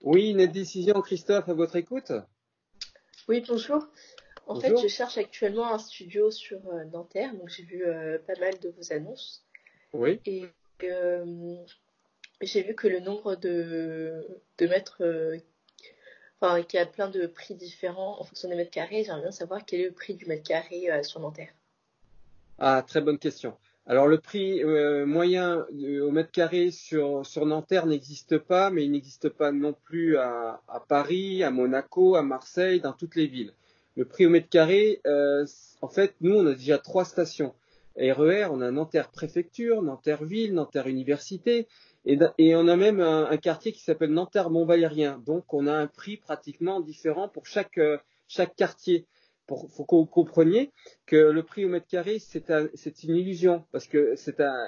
Oui, une décision, Christophe, à votre écoute? Oui, bonjour. En fait, je cherche actuellement un studio sur euh, Nanterre, donc j'ai vu euh, pas mal de vos annonces. Oui. Et euh, j'ai vu que le nombre de, de mètres, enfin, qu'il y a plein de prix différents en fonction des mètres carrés. J'aimerais bien savoir quel est le prix du mètre carré sur Nanterre. Ah, très bonne question. Alors le prix euh, moyen au mètre carré sur, sur Nanterre n'existe pas, mais il n'existe pas non plus à, Paris, à Monaco, à Marseille, dans toutes les villes. Le prix au mètre carré, euh, en fait, nous, on a déjà trois stations. RER, on a Nanterre Préfecture, Nanterre Ville, Nanterre Université, et, on a même un, quartier qui s'appelle Nanterre Montvalérien. Donc on a un prix pratiquement différent pour euh, chaque quartier il faut que vous compreniez que le prix au mètre carré, c'est une illusion, parce que c'est un,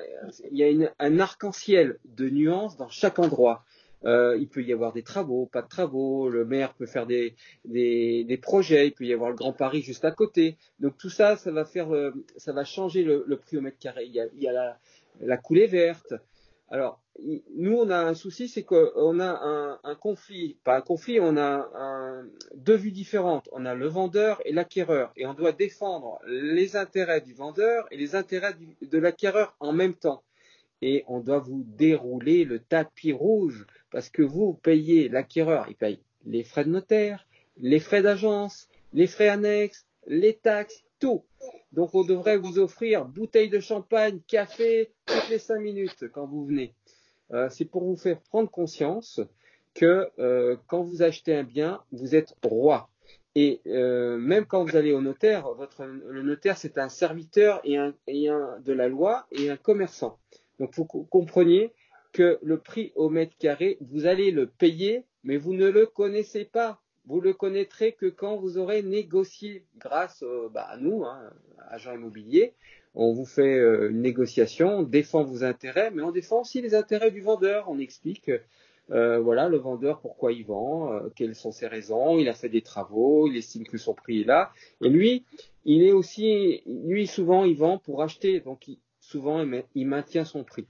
il y a un arc-en-ciel de nuances dans chaque endroit. Euh, il peut y avoir des travaux, pas de travaux, le maire peut faire des, des, projets, il peut y avoir le Grand Paris juste à côté. Donc tout ça, ça va faire, euh, ça va changer le, prix au mètre carré. Il y a, il y a la, la coulée verte, alors, nous, on a un souci, c'est qu'on a un, conflit, pas un conflit, on a deux vues différentes. On a le vendeur et l'acquéreur, et on doit défendre les intérêts du vendeur et les intérêts de l'acquéreur en même temps. Et on doit vous dérouler le tapis rouge, parce que vous payez, l'acquéreur, il paye les frais de notaire, les frais d'agence, les frais annexes, les taxes, tout. Donc on devrait vous offrir bouteille de champagne, café toutes les cinq minutes quand vous venez. Euh, c'est pour vous faire prendre conscience que euh, quand vous achetez un bien, vous êtes roi. Et euh, même quand vous allez au notaire, le notaire c'est un serviteur et un, et un, de la loi et un commerçant. Donc vous compreniez que le prix au mètre carré, vous allez le payer, mais vous ne le connaissez pas. Vous le connaîtrez que quand vous aurez négocié grâce bah, à nous, hein, agents immobiliers. On vous fait euh, une négociation, on défend vos intérêts, mais on défend aussi les intérêts du vendeur. On explique, euh, voilà, le vendeur pourquoi il vend, euh, quelles sont ses raisons. Il a fait des travaux, il estime que son prix est là. Et lui, il est aussi, lui souvent, il vend pour acheter, donc souvent il maintient son prix.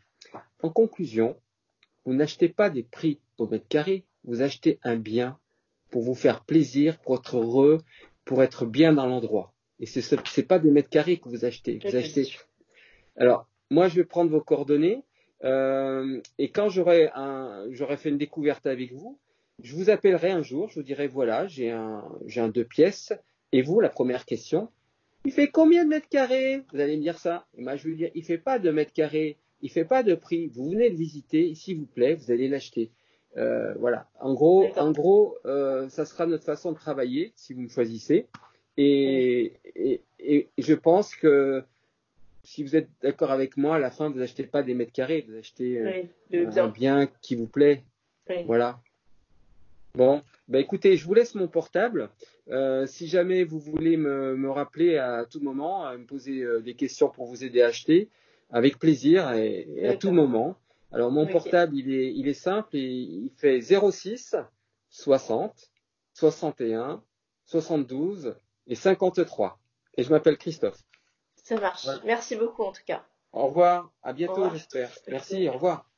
En conclusion, vous n'achetez pas des prix au mètre carré, vous achetez un bien pour vous faire plaisir, pour être heureux, pour être bien dans l'endroit. Et ce n'est pas des mètres carrés que vous achetez. Vous achetez. Alors, moi, je vais prendre vos coordonnées. Euh, et quand j'aurai fait une découverte avec vous, je vous appellerai un jour. Je vous dirai voilà, j'ai un, j'ai un deux pièces. Et vous, la première question, il fait combien de mètres carrés? Vous allez me dire ça. Et moi, je vais vous dire, il fait pas de mètres carrés. Il fait pas de prix. Vous venez le visiter, s'il vous plaît, vous allez l'acheter. Euh, voilà. En gros, en gros, euh, ça sera notre façon de travailler si vous me choisissez. Et, et, je pense que si vous êtes d'accord avec moi, à la fin, vous n'achetez pas des mètres carrés, vous achetez euh, un bien qui vous plaît. Voilà. Bon, bah écoutez, je vous laisse mon portable. Euh, si jamais vous voulez me, me, rappeler à tout moment, à me poser euh, des questions pour vous aider à acheter, avec plaisir et, à tout moment. Alors mon portable, il est, il est simple et il fait 06 60 61 72 et 53. Et je m'appelle Christophe. Ça marche. Merci beaucoup en tout cas. Au revoir. À bientôt, j'espère. Merci. Au revoir.